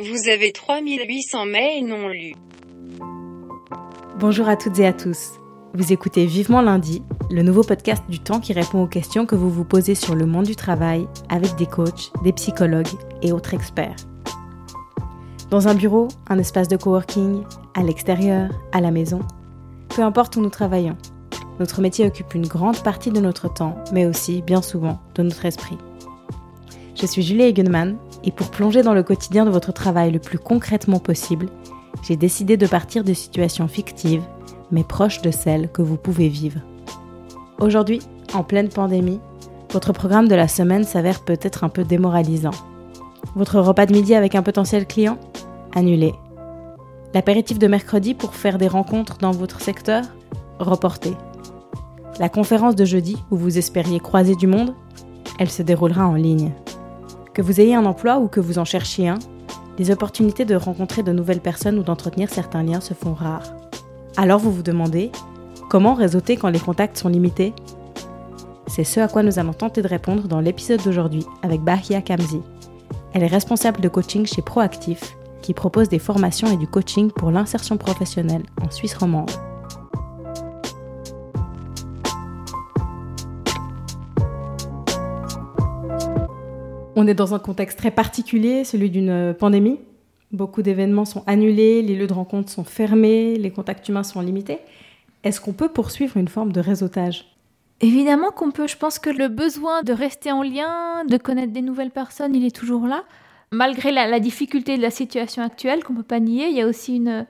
Vous avez 3800 mails non lus. Bonjour à toutes et à tous. Vous écoutez Vivement lundi, le nouveau podcast du temps qui répond aux questions que vous vous posez sur le monde du travail avec des coachs, des psychologues et autres experts. Dans un bureau, un espace de coworking, à l'extérieur, à la maison, peu importe où nous travaillons, notre métier occupe une grande partie de notre temps, mais aussi, bien souvent, de notre esprit. Je suis Julie Egenman et pour plonger dans le quotidien de votre travail le plus concrètement possible, j'ai décidé de partir de situations fictives, mais proches de celles que vous pouvez vivre. Aujourd'hui, en pleine pandémie, votre programme de la semaine s'avère peut-être un peu démoralisant. Votre repas de midi avec un potentiel client? Annulé. L'apéritif de mercredi pour faire des rencontres dans votre secteur? Reporté. La conférence de jeudi où vous espériez croiser du monde? Elle se déroulera en ligne. Que vous ayez un emploi ou que vous en cherchiez un, les opportunités de rencontrer de nouvelles personnes ou d'entretenir certains liens se font rares. Alors vous vous demandez, comment réseauter quand les contacts sont limités? C'est ce à quoi nous allons tenter de répondre dans l'épisode d'aujourd'hui avec Bahia Kamzi. Elle est responsable de coaching chez Proactif, qui propose des formations et du coaching pour l'insertion professionnelle en Suisse romande. On est dans un contexte très particulier, celui d'une euh, pandémie. Beaucoup d'événements sont annulés, les lieux de rencontre sont fermés, les contacts humains sont limités. Est-ce qu'on peut poursuivre une forme de réseautage? Évidemment qu'on peut. Je pense que le besoin de rester en lien, de connaître des nouvelles personnes, il est toujours là. Malgré la, difficulté de la situation actuelle, qu'on ne peut pas nier, il y a aussi une,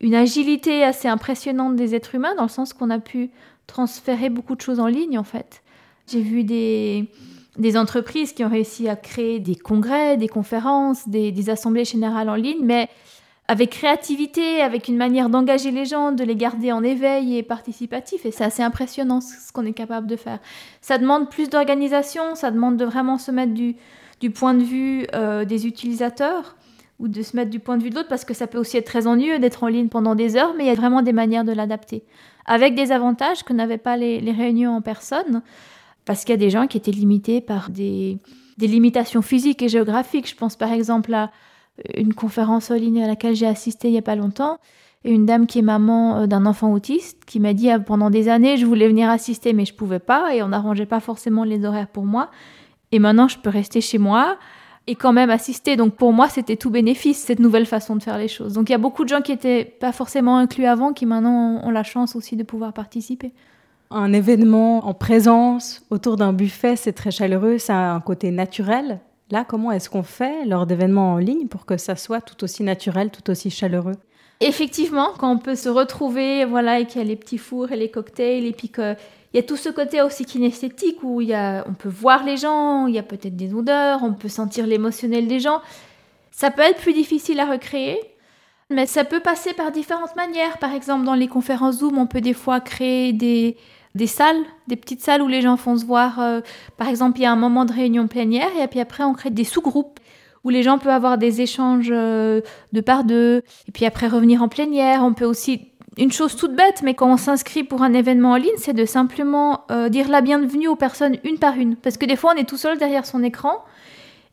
une agilité assez impressionnante des êtres humains, dans le sens qu'on a pu transférer beaucoup de choses en ligne, en fait. J'ai vu des, des entreprises qui ont réussi à créer des congrès, des conférences, des, assemblées générales en ligne, mais avec créativité, avec une manière d'engager les gens, de les garder en éveil et participatif. Et c'est assez impressionnant ce qu'on est capable de faire. Ça demande plus d'organisation, ça demande de vraiment se mettre du, point de vue euh, des utilisateurs ou de se mettre du point de vue de l'autre, parce que ça peut aussi être très ennuyeux d'être en ligne pendant des heures, mais il y a vraiment des manières de l'adapter. Avec des avantages que n'avaient pas les réunions en personne parce qu'il y a des gens qui étaient limités par des, limitations physiques et géographiques. Je pense par exemple à une conférence en ligne à laquelle j'ai assisté il n'y a pas longtemps, et une dame qui est maman euh, d'un enfant autiste qui m'a dit ah, pendant des années je voulais venir assister mais je pouvais pas et on n'arrangeait pas forcément les horaires pour moi. Et maintenant je peux rester chez moi et quand même assister. Donc pour moi c'était tout bénéfice cette nouvelle façon de faire les choses. Donc il y a beaucoup de gens qui n'étaient pas forcément inclus avant qui maintenant ont la chance aussi de pouvoir participer un événement en présence autour d'un buffet, c'est très chaleureux, ça a un côté naturel. Là, comment est-ce qu'on fait lors d'événements en ligne pour que ça soit tout aussi naturel, tout aussi chaleureux? Effectivement, quand on peut se retrouver, voilà, et qu'il y a les petits fours et les cocktails, et puis qu'il y a tout ce côté aussi kinesthétique où y a, on peut voir les gens, il y a peut-être des odeurs, on peut sentir l'émotionnel des gens. Ça peut être plus difficile à recréer, mais ça peut passer par différentes manières. Par exemple, dans les conférences Zoom, on peut des fois créer des, des salles, des petites salles où les gens font se voir. Euh, par exemple, il y a un moment de réunion plénière et puis après, on crée des sous-groupes où les gens peuvent avoir des échanges euh, de par deux et puis après revenir en plénière. On peut aussi une chose toute bête, mais quand on s'inscrit pour un événement en ligne, c'est de simplement euh, dire la bienvenue aux personnes une par une. Parce que des fois, on est tout seul derrière son écran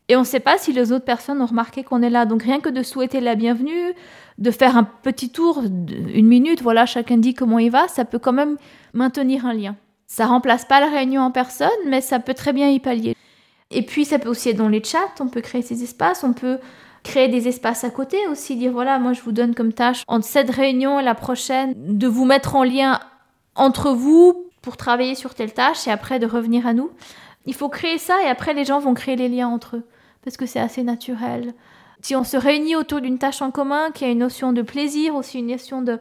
et on ne sait pas si les autres personnes ont remarqué qu'on est là. Donc rien que de souhaiter la bienvenue, de faire un petit tour, une minute, voilà, chacun dit comment il va, ça peut quand même maintenir un lien. Ça remplace pas la réunion en personne, mais ça peut très bien y pallier. Et puis ça peut aussi être dans les chats, on peut créer ces espaces, on peut créer des espaces à côté aussi, dire voilà, moi je vous donne comme tâche entre cette réunion et la prochaine de vous mettre en lien entre vous pour travailler sur telle tâche et après de revenir à nous. Il faut créer ça et après les gens vont créer les liens entre eux parce que c'est assez naturel. Si on se réunit autour d'une tâche en commun, qui a une notion de plaisir, aussi une notion de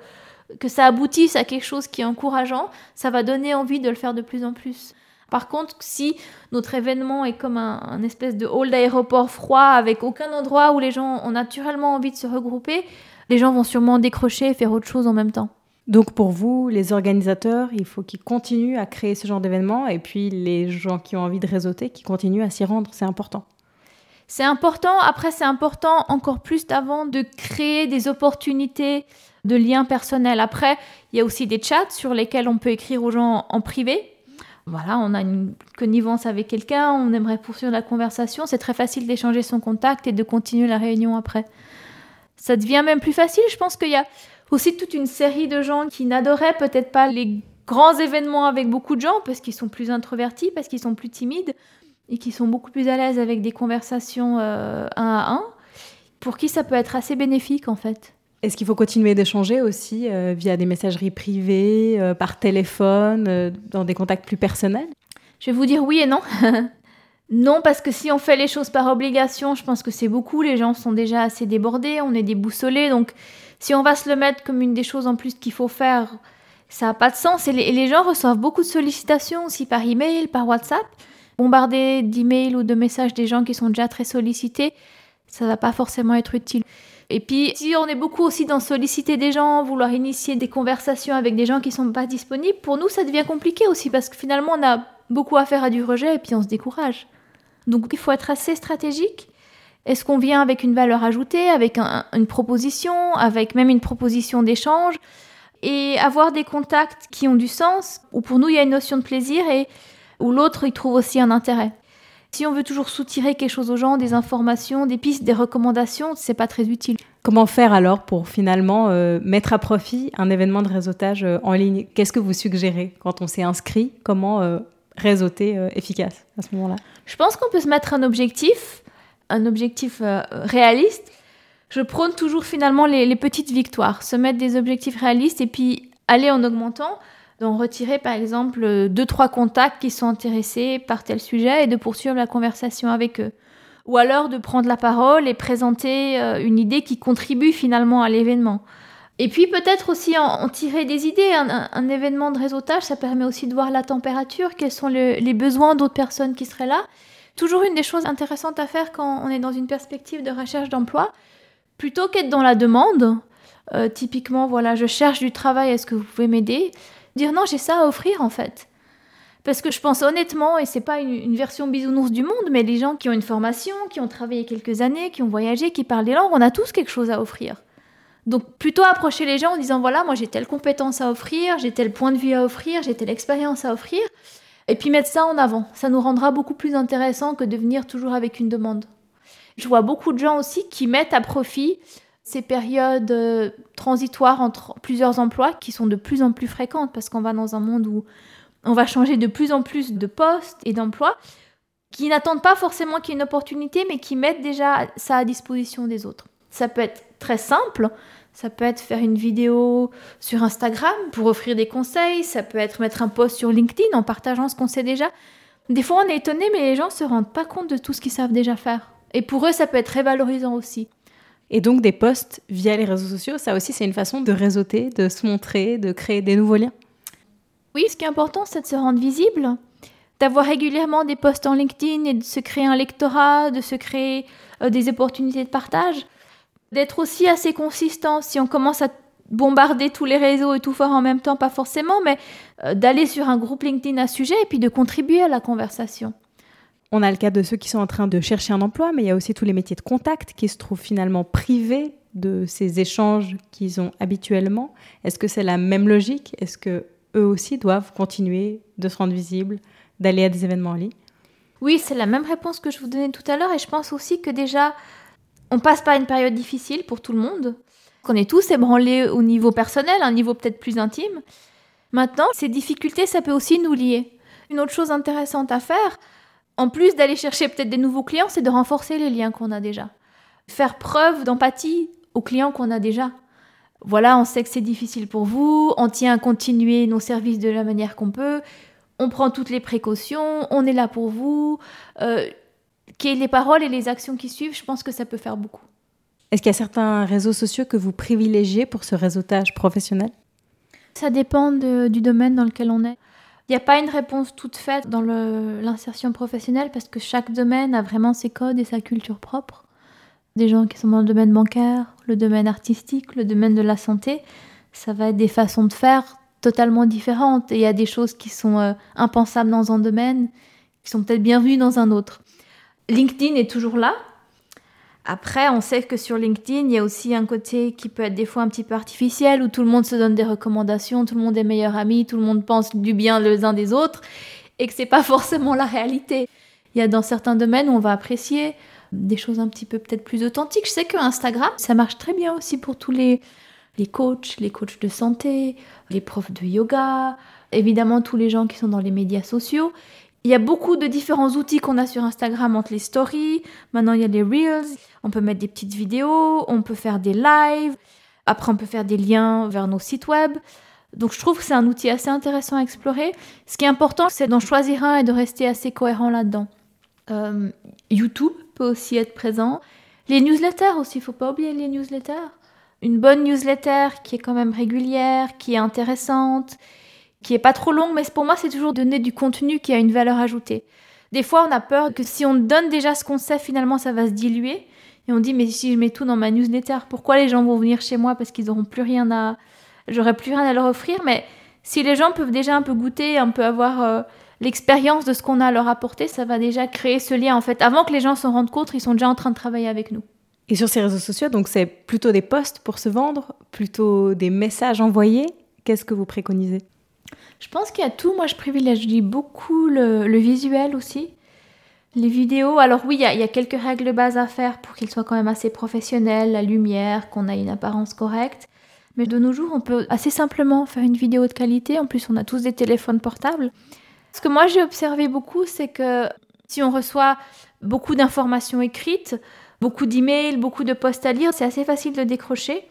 que ça aboutisse à quelque chose qui est encourageant, ça va donner envie de le faire de plus en plus. Par contre, si notre événement est comme un, espèce de hall d'aéroport froid avec aucun endroit où les gens ont naturellement envie de se regrouper, les gens vont sûrement décrocher et faire autre chose en même temps. Donc pour vous, les organisateurs, il faut qu'ils continuent à créer ce genre d'événement et puis les gens qui ont envie de réseauter, qui continuent à s'y rendre, c'est important. C'est important, après c'est important encore plus d'avant de créer des opportunités de liens personnels. Après, il y a aussi des chats sur lesquels on peut écrire aux gens en privé. Voilà, on a une connivence avec quelqu'un, on aimerait poursuivre la conversation, c'est très facile d'échanger son contact et de continuer la réunion après. Ça devient même plus facile. Je pense qu'il y a aussi toute une série de gens qui n'adoraient peut-être pas les grands événements avec beaucoup de gens parce qu'ils sont plus introvertis, parce qu'ils sont plus timides et qui sont beaucoup plus à l'aise avec des conversations euh, un à un, pour qui ça peut être assez bénéfique en fait. Est-ce qu'il faut continuer d'échanger aussi euh, via des messageries privées, euh, par téléphone, dans des contacts plus personnels? Je vais vous dire oui et non. non, parce que si on fait les choses par obligation, je pense que c'est beaucoup. Les gens sont déjà assez débordés, on est déboussolés. Donc, si on va se le mettre comme une des choses en plus qu'il faut faire, ça n'a pas de sens. Et les, gens reçoivent beaucoup de sollicitations aussi par email, par WhatsApp. Bombarder d'emails ou de messages des gens qui sont déjà très sollicités, ça va pas forcément être utile. Et puis, si on est beaucoup aussi dans solliciter des gens, vouloir initier des conversations avec des gens qui sont pas disponibles, pour nous, ça devient compliqué aussi parce que finalement, on a beaucoup à faire à du rejet et puis on se décourage. Donc, il faut être assez stratégique. Est-ce qu'on vient avec une valeur ajoutée, avec une proposition, avec même une proposition d'échange? Et avoir des contacts qui ont du sens, où pour nous il y a une notion de plaisir et où l'autre y trouve aussi un intérêt. Si on veut toujours soutirer quelque chose aux gens, des informations, des pistes, des recommandations, c'est pas très utile. Comment faire alors pour finalement euh, mettre à profit un événement de réseautage euh, en ligne? Qu'est-ce que vous suggérez quand on s'est inscrit? Comment euh, réseauter efficace à ce moment-là? Je pense qu'on peut se mettre un objectif, un objectif réaliste je prône toujours finalement les, petites victoires, se mettre des objectifs réalistes et puis aller en augmentant. Donc retirer par exemple deux trois contacts qui sont intéressés par tel sujet et de poursuivre la conversation avec eux. Ou alors de prendre la parole et présenter euh, une idée qui contribue finalement à l'événement. Et puis peut-être aussi en, tirer des idées. Un, événement de réseautage, ça permet aussi de voir la température, quels sont les besoins d'autres personnes qui seraient là. Toujours une des choses intéressantes à faire quand on est dans une perspective de recherche d'emploi, plutôt qu'être dans la demande, euh, typiquement, voilà, je cherche du travail, est-ce que vous pouvez m'aider? Dire non, j'ai ça à offrir en fait. Parce que je pense honnêtement, et c'est pas une, version bisounours du monde, mais les gens qui ont une formation, qui ont travaillé quelques années, qui ont voyagé, qui parlent des langues, on a tous quelque chose à offrir. Donc plutôt approcher les gens en disant voilà, moi j'ai telle compétence à offrir, j'ai tel point de vue à offrir, j'ai telle expérience à offrir, et puis mettre ça en avant. Ça nous rendra beaucoup plus intéressant que de venir toujours avec une demande. Je vois beaucoup de gens aussi qui mettent à profit ces périodes euh, transitoires entre plusieurs emplois qui sont de plus en plus fréquentes parce qu'on va dans un monde où on va changer de plus en plus de postes et d'emplois qui n'attendent pas forcément qu'il y ait une opportunité mais qui mettent déjà ça à disposition des autres. Ça peut être très simple, ça peut être faire une vidéo sur Instagram pour offrir des conseils, ça peut être mettre un post sur LinkedIn en partageant ce qu'on sait déjà. Des fois on est étonné mais les gens se rendent pas compte de tout ce qu'ils savent déjà faire. Et pour eux, ça peut être très valorisant aussi. Et donc des posts via les réseaux sociaux, ça aussi c'est une façon de réseauter, de se montrer, de créer des nouveaux liens. Oui, ce qui est important, c'est de se rendre visible, d'avoir régulièrement des posts en LinkedIn et de se créer un lectorat, de se créer euh, des opportunités de partage, d'être aussi assez consistant. Si on commence à bombarder tous les réseaux et tout faire en même temps, pas forcément, mais euh, d'aller sur un groupe LinkedIn à sujet et puis de contribuer à la conversation. On a le cas de ceux qui sont en train de chercher un emploi, mais il y a aussi tous les métiers de contact qui se trouvent finalement privés de ces échanges qu'ils ont habituellement. Est-ce que c'est la même logique? Est-ce que eux aussi doivent continuer de se rendre visibles, d'aller à des événements en ligne? Oui, c'est la même réponse que je vous donnais tout à l'heure et je pense aussi que déjà on passe par une période difficile pour tout le monde, qu'on est tous ébranlés au niveau personnel, un niveau peut-être plus intime. Maintenant, ces difficultés, ça peut aussi nous lier. Une autre chose intéressante à faire, en plus d'aller chercher peut-être des nouveaux clients, c'est de renforcer les liens qu'on a déjà. Faire preuve d'empathie aux clients qu'on a déjà. Voilà, on sait que c'est difficile pour vous, on tient à continuer nos services de la manière qu'on peut, on prend toutes les précautions, on est là pour vous. Euh, les paroles et les actions qui suivent, je pense que ça peut faire beaucoup. Est-ce qu'il y a certains réseaux sociaux que vous privilégiez pour ce réseautage professionnel? Ça dépend du domaine dans lequel on est. Il n'y a pas une réponse toute faite dans l'insertion professionnelle parce que chaque domaine a vraiment ses codes et sa culture propre. Des gens qui sont dans le domaine bancaire, le domaine artistique, le domaine de la santé, ça va être des façons de faire totalement différentes. Et il y a des choses qui sont euh, impensables dans un domaine, qui sont peut-être bienvenues dans un autre. LinkedIn est toujours là, après, on sait que sur LinkedIn, il y a aussi un côté qui peut être des fois un petit peu artificiel, où tout le monde se donne des recommandations, tout le monde est meilleur ami, tout le monde pense du bien les uns des autres, et que c'est pas forcément la réalité. Il y a dans certains domaines où on va apprécier des choses un petit peu peut-être plus authentiques. Je sais que Instagram, ça marche très bien aussi pour tous les, les coachs, les coachs de santé, les profs de yoga, évidemment tous les gens qui sont dans les médias sociaux. Il y a beaucoup de différents outils qu'on a sur Instagram entre les stories. Maintenant, il y a les reels. On peut mettre des petites vidéos, on peut faire des lives. Après, on peut faire des liens vers nos sites web. Donc, je trouve que c'est un outil assez intéressant à explorer. Ce qui est important, c'est d'en choisir un et de rester assez cohérent là-dedans. Euh, YouTube peut aussi être présent. Les newsletters aussi, il faut pas oublier les newsletters. Une bonne newsletter qui est quand même régulière, qui est intéressante, qui est pas trop longue, mais pour moi, c'est toujours donner du contenu qui a une valeur ajoutée. Des fois, on a peur que si on donne déjà ce qu'on sait, finalement, ça va se diluer. Et on dit, mais si je mets tout dans ma newsletter, pourquoi les gens vont venir chez moi Parce qu'ils n'auront plus rien à. J'aurai plus rien à leur offrir? Mais si les gens peuvent déjà un peu goûter, un peu avoir euh, l'expérience de ce qu'on a à leur apporter, ça va déjà créer ce lien. En fait, avant que les gens s'en rendent compte, ils sont déjà en train de travailler avec nous. Et sur ces réseaux sociaux, donc c'est plutôt des posts pour se vendre, plutôt des messages envoyés. Qu'est-ce que vous préconisez? Je pense qu'il y a tout. Moi, je privilégie beaucoup le, visuel aussi. Les vidéos, alors oui, il y, a, quelques règles de base à faire pour qu'ils soient quand même assez professionnels, la lumière, qu'on ait une apparence correcte. Mais de nos jours, on peut assez simplement faire une vidéo de qualité. En plus, on a tous des téléphones portables. Ce que moi j'ai observé beaucoup, c'est que si on reçoit beaucoup d'informations écrites, beaucoup d'emails, beaucoup de posts à lire, c'est assez facile de décrocher.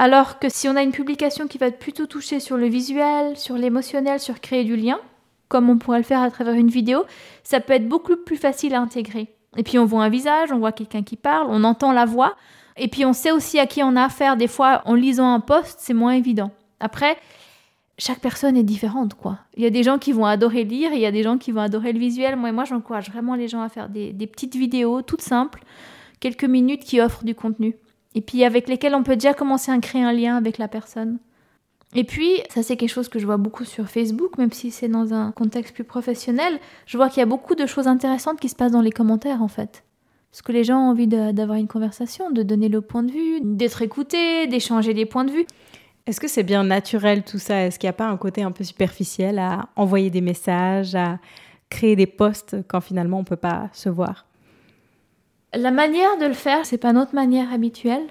Alors que si on a une publication qui va plutôt touchée sur le visuel, sur l'émotionnel, sur créer du lien, comme on pourrait le faire à travers une vidéo, ça peut être beaucoup plus facile à intégrer. Et puis on voit un visage, on voit quelqu'un qui parle, on entend la voix, et puis on sait aussi à qui on a affaire. Des fois, en lisant un post, c'est moins évident. Après, chaque personne est différente, quoi. Il y a des gens qui vont adorer lire, il y a des gens qui vont adorer le visuel. Moi, moi j'encourage vraiment les gens à faire des petites vidéos toutes simples, quelques minutes qui offrent du contenu et puis avec lesquels on peut déjà commencer à créer un lien avec la personne. Et puis, ça c'est quelque chose que je vois beaucoup sur Facebook, même si c'est dans un contexte plus professionnel, je vois qu'il y a beaucoup de choses intéressantes qui se passent dans les commentaires en fait. Parce que les gens ont envie d'avoir une conversation, de donner le point de vue, d'être écoutés, d'échanger des points de vue. Est-ce que c'est bien naturel tout ça? Est-ce qu'il n'y a pas un côté un peu superficiel à envoyer des messages, à créer des posts quand finalement on ne peut pas se voir? La manière de le faire, c'est pas notre manière habituelle.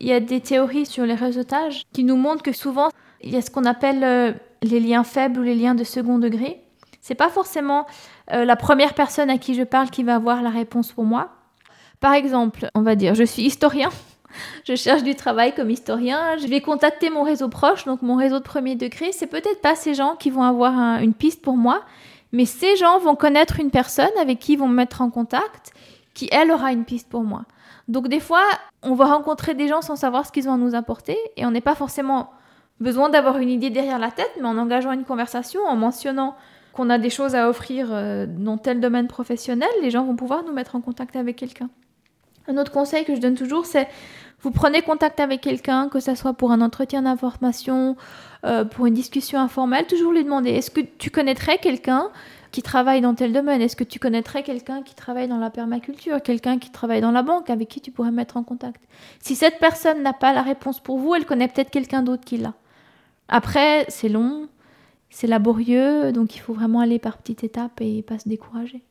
Il y a des théories sur les réseautages qui nous montrent que souvent, il y a ce qu'on appelle euh, les liens faibles ou les liens de second degré. C'est pas forcément euh, la première personne à qui je parle qui va avoir la réponse pour moi. Par exemple, on va dire, je suis historien, je cherche du travail comme historien, je vais contacter mon réseau proche, donc mon réseau de premier degré. C'est peut-être pas ces gens qui vont avoir une piste pour moi, mais ces gens vont connaître une personne avec qui ils vont me mettre en contact qui, elle, aura une piste pour moi. Donc des fois, on va rencontrer des gens sans savoir ce qu'ils ont à nous apporter et on n'est pas forcément besoin d'avoir une idée derrière la tête, mais en engageant une conversation, en mentionnant qu'on a des choses à offrir euh, dans tel domaine professionnel, les gens vont pouvoir nous mettre en contact avec quelqu'un. Un autre conseil que je donne toujours, c'est vous prenez contact avec quelqu'un, que ce soit pour un entretien d'information, euh, pour une discussion informelle, toujours lui demander est-ce que tu connaîtrais quelqu'un qui travaille dans tel domaine Est-ce que tu connaîtrais quelqu'un qui travaille dans la permaculture, quelqu'un qui travaille dans la banque, avec qui tu pourrais mettre en contact? Si cette personne n'a pas la réponse pour vous, elle connaît peut-être quelqu'un d'autre qui l'a. Après, c'est long, c'est laborieux, donc il faut vraiment aller par petites étapes et pas se décourager.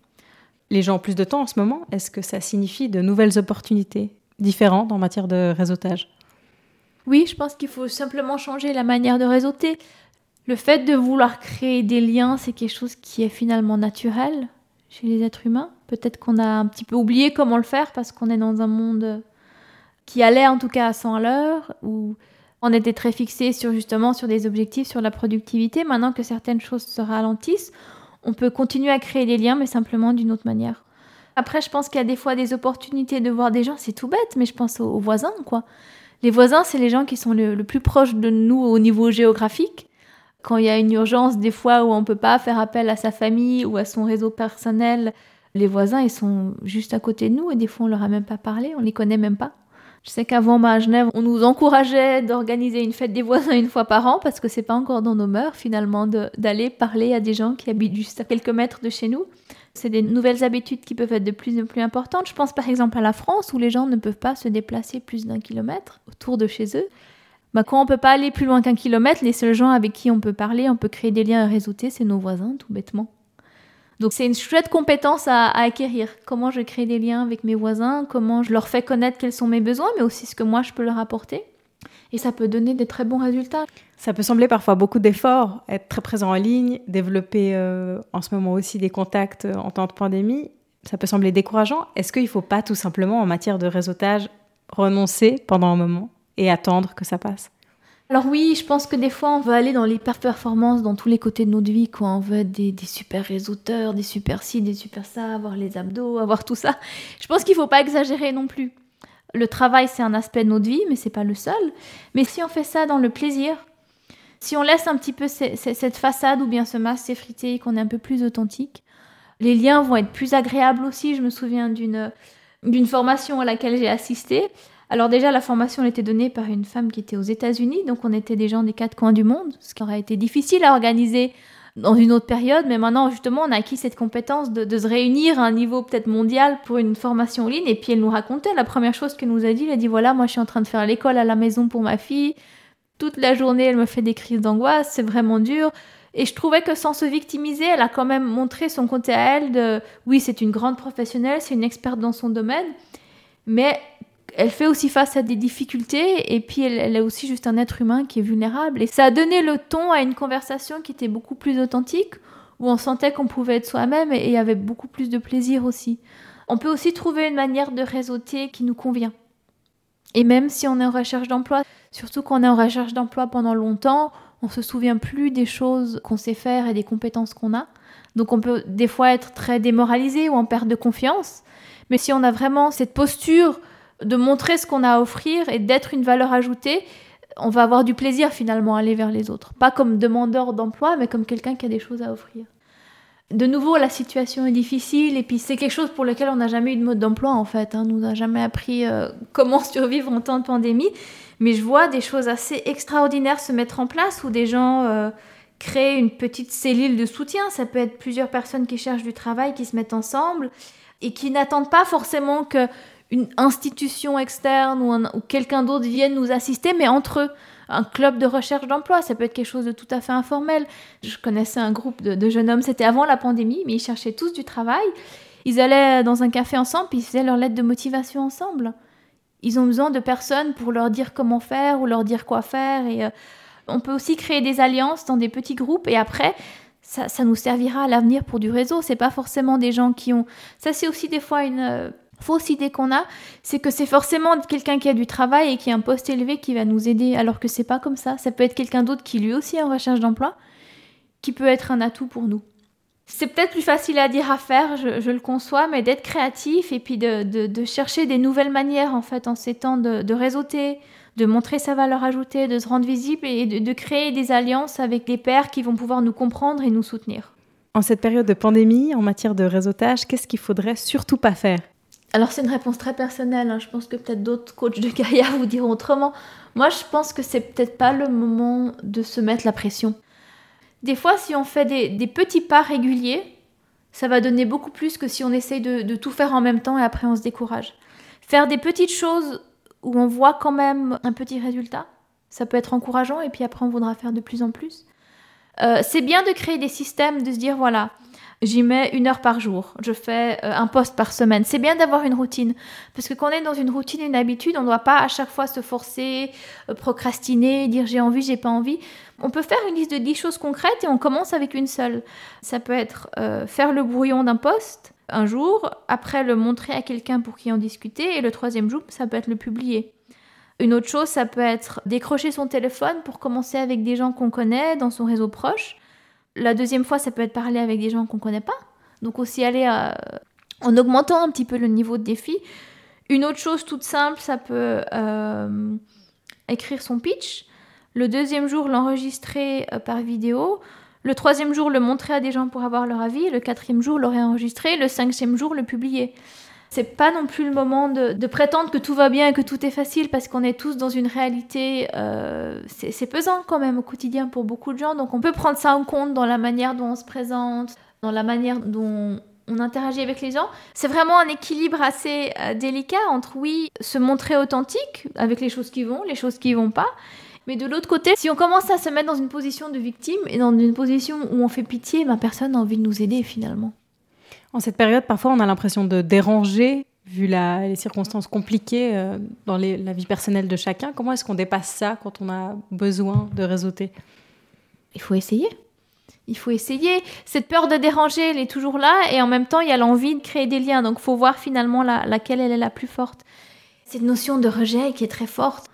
Les gens ont plus de temps en ce moment, est-ce que ça signifie de nouvelles opportunités différentes en matière de réseautage? Oui, je pense qu'il faut simplement changer la manière de réseauter. Le fait de vouloir créer des liens, c'est quelque chose qui est finalement naturel chez les êtres humains. Peut-être qu'on a un petit peu oublié comment le faire parce qu'on est dans un monde qui allait en tout cas à 100 à l'heure, où on était très fixé sur justement sur des objectifs, sur la productivité. Maintenant que certaines choses se ralentissent, on peut continuer à créer des liens, mais simplement d'une autre manière. Après, je pense qu'il y a des fois des opportunités de voir des gens, c'est tout bête, mais je pense aux, voisins, quoi. Les voisins, c'est les gens qui sont le, plus proches de nous au niveau géographique quand il y a une urgence, des fois où on ne peut pas faire appel à sa famille ou à son réseau personnel, les voisins, ils sont juste à côté de nous et des fois, on leur a même pas parlé, on les connaît même pas. Je sais qu'avant, à Genève, on nous encourageait d'organiser une fête des voisins une fois par an parce que c'est pas encore dans nos mœurs, finalement, d'aller parler à des gens qui habitent juste à quelques mètres de chez nous. C'est des nouvelles habitudes qui peuvent être de plus en plus importantes. Je pense par exemple à la France où les gens ne peuvent pas se déplacer plus d'un kilomètre autour de chez eux. Bah, quand on peut pas aller plus loin qu'un kilomètre, les seuls gens avec qui on peut parler, on peut créer des liens et réseauter, c'est nos voisins, tout bêtement. Donc c'est une chouette compétence à, acquérir. Comment je crée des liens avec mes voisins, comment je leur fais connaître quels sont mes besoins, mais aussi ce que moi je peux leur apporter. Et ça peut donner des très bons résultats. Ça peut sembler parfois beaucoup d'efforts, être très présent en ligne, développer euh, en ce moment aussi des contacts en temps de pandémie. Ça peut sembler décourageant. Est-ce qu'il ne faut pas tout simplement, en matière de réseautage, renoncer pendant un moment? Et attendre que ça passe alors oui, je pense que des fois, on veut aller dans l'hyper-performance dans tous les côtés de notre vie. Quoi. On veut être des, super réseauteurs, des super ci, des super ça, avoir les abdos, avoir tout ça. Je pense qu'il ne faut pas exagérer non plus. Le travail, c'est un aspect de notre vie, mais c'est pas le seul. Mais si on fait ça dans le plaisir, si on laisse un petit peu cette façade ou bien ce masque s'effriter, qu'on est un peu plus authentique, les liens vont être plus agréables aussi. Je me souviens d'une formation à laquelle j'ai assisté. Alors déjà, la formation était donnée par une femme qui était aux États-Unis, donc on était des gens des quatre coins du monde, ce qui aurait été difficile à organiser dans une autre période, mais maintenant justement on a acquis cette compétence de, se réunir à un niveau peut-être mondial pour une formation en ligne, et puis elle nous racontait la première chose qu'elle nous a dit, elle a dit voilà, moi je suis en train de faire l'école à la maison pour ma fille, toute la journée elle me fait des crises d'angoisse, c'est vraiment dur, et je trouvais que sans se victimiser, elle a quand même montré son côté à elle de oui, c'est une grande professionnelle, c'est une experte dans son domaine, mais elle fait aussi face à des difficultés et puis elle, elle, est aussi juste un être humain qui est vulnérable. Et ça a donné le ton à une conversation qui était beaucoup plus authentique, où on sentait qu'on pouvait être soi-même et y avait beaucoup plus de plaisir aussi. On peut aussi trouver une manière de réseauter qui nous convient. Et même si on est en recherche d'emploi, surtout qu'on est en recherche d'emploi pendant longtemps, on se souvient plus des choses qu'on sait faire et des compétences qu'on a. Donc on peut des fois être très démoralisé ou en perte de confiance. Mais si on a vraiment cette posture de montrer ce qu'on a à offrir et d'être une valeur ajoutée, on va avoir du plaisir finalement à aller vers les autres. Pas comme demandeur d'emploi, mais comme quelqu'un qui a des choses à offrir. De nouveau, la situation est difficile et puis c'est quelque chose pour lequel on n'a jamais eu de mode d'emploi en fait. Hein. On nous a jamais appris euh, comment survivre en temps de pandémie. Mais je vois des choses assez extraordinaires se mettre en place où des gens euh, créent une petite cellule de soutien. Ça peut être plusieurs personnes qui cherchent du travail, qui se mettent ensemble et qui n'attendent pas forcément que une institution externe ou, quelqu'un d'autre vienne nous assister, mais entre eux un club de recherche d'emploi, ça peut être quelque chose de tout à fait informel. Je connaissais un groupe de, jeunes hommes, c'était avant la pandémie, mais ils cherchaient tous du travail. Ils allaient dans un café ensemble, puis ils faisaient leur lettre de motivation ensemble. Ils ont besoin de personnes pour leur dire comment faire ou leur dire quoi faire. Et euh, on peut aussi créer des alliances dans des petits groupes. Et après, ça, ça nous servira à l'avenir pour du réseau. C'est pas forcément des gens qui ont. Ça, c'est aussi des fois une euh, fausse idée qu'on a, c'est que c'est forcément quelqu'un qui a du travail et qui a un poste élevé qui va nous aider, alors que c'est pas comme ça. Ça peut être quelqu'un d'autre qui lui aussi est en recherche d'emploi, qui peut être un atout pour nous. C'est peut-être plus facile à dire à faire, je, le conçois, mais d'être créatif et puis de, chercher des nouvelles manières en fait en ces temps de, réseauter, de montrer sa valeur ajoutée, de se rendre visible et de créer des alliances avec des pairs qui vont pouvoir nous comprendre et nous soutenir. En cette période de pandémie, en matière de réseautage, qu'est-ce qu'il faudrait surtout pas faire? Alors c'est une réponse très personnelle, hein. je pense que peut-être d'autres coachs de carrière vous diront autrement. Moi je pense que c'est peut-être pas le moment de se mettre la pression. Des fois si on fait des, petits pas réguliers, ça va donner beaucoup plus que si on essaye de, tout faire en même temps et après on se décourage. Faire des petites choses où on voit quand même un petit résultat, ça peut être encourageant et puis après on voudra faire de plus en plus. Euh, c'est bien de créer des systèmes, de se dire voilà, J'y mets une heure par jour. Je fais euh, un poste par semaine. C'est bien d'avoir une routine. Parce que quand on est dans une routine, une habitude, on ne doit pas à chaque fois se forcer, euh, procrastiner, dire j'ai envie, j'ai pas envie. On peut faire une liste de 10 choses concrètes et on commence avec une seule. Ça peut être euh, faire le brouillon d'un poste un jour, après le montrer à quelqu'un pour qui en discuter, et le troisième jour, ça peut être le publier. Une autre chose, ça peut être décrocher son téléphone pour commencer avec des gens qu'on connaît dans son réseau proche la deuxième fois, ça peut être parler avec des gens qu'on ne connaît pas. Donc aussi aller euh, en augmentant un petit peu le niveau de défi. Une autre chose toute simple, ça peut euh, écrire son pitch. Le deuxième jour, l'enregistrer euh, par vidéo. Le troisième jour, le montrer à des gens pour avoir leur avis. Le quatrième jour, le réenregistrer. Le cinquième jour, le publier c'est pas non plus le moment de, prétendre que tout va bien et que tout est facile parce qu'on est tous dans une réalité, euh, c'est pesant quand même au quotidien pour beaucoup de gens. Donc on peut prendre ça en compte dans la manière dont on se présente, dans la manière dont on interagit avec les gens. C'est vraiment un équilibre assez euh, délicat entre oui, se montrer authentique avec les choses qui vont, les choses qui vont pas. Mais de l'autre côté, si on commence à se mettre dans une position de victime et dans une position où on fait pitié, ben personne n'a envie de nous aider finalement. En cette période, parfois, on a l'impression de déranger, vu les circonstances compliquées euh, dans la vie personnelle de chacun. Comment est-ce qu'on dépasse ça quand on a besoin de réseauter? Il faut essayer. Il faut essayer. Cette peur de déranger, elle est toujours là, et en même temps, il y a l'envie de créer des liens. Donc, faut voir finalement laquelle elle est la plus forte. Cette notion de rejet qui est très forte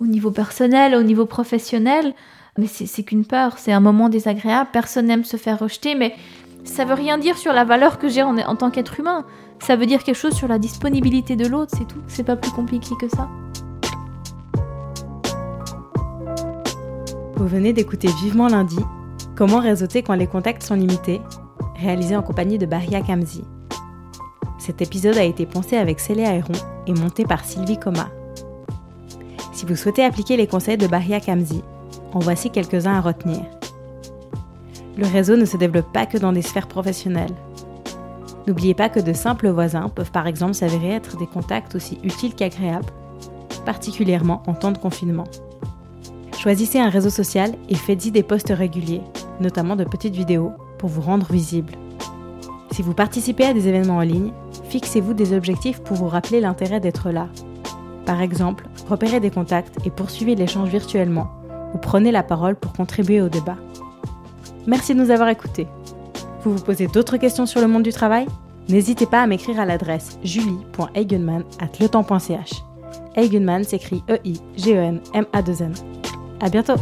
au niveau personnel, au niveau professionnel, mais c'est qu'une peur, c'est un moment désagréable. Personne n'aime se faire rejeter, mais ça veut rien dire sur la valeur que j'ai en, tant qu'être humain. Ça veut dire quelque chose sur la disponibilité de l'autre, c'est tout. C'est pas plus compliqué que ça. Vous venez d'écouter Vivement lundi, Comment réseauter quand les contacts sont limités, réalisé en compagnie de Bahia Kamzi. Cet épisode a été pensé avec Célia Héron et monté par Sylvie Coma. Si vous souhaitez appliquer les conseils de Bahia Kamzi, en voici quelques-uns à retenir. Le réseau ne se développe pas que dans des sphères professionnelles. N'oubliez pas que de simples voisins peuvent par exemple s'avérer être des contacts aussi utiles qu'agréables, particulièrement en temps de confinement. Choisissez un réseau social et faites-y des posts réguliers, notamment de petites vidéos, pour vous rendre visible. Si vous participez à des événements en ligne, fixez-vous des objectifs pour vous rappeler l'intérêt d'être là. Par exemple, repérez des contacts et poursuivez l'échange virtuellement, ou prenez la parole pour contribuer au débat. Merci de nous avoir écoutés. Vous vous posez d'autres questions sur le monde du travail? N'hésitez pas à m'écrire à l'adresse julie.eigenman.letemps.ch. Eigenman s'écrit E-I-G-E-N-M-A-2-N. À bientôt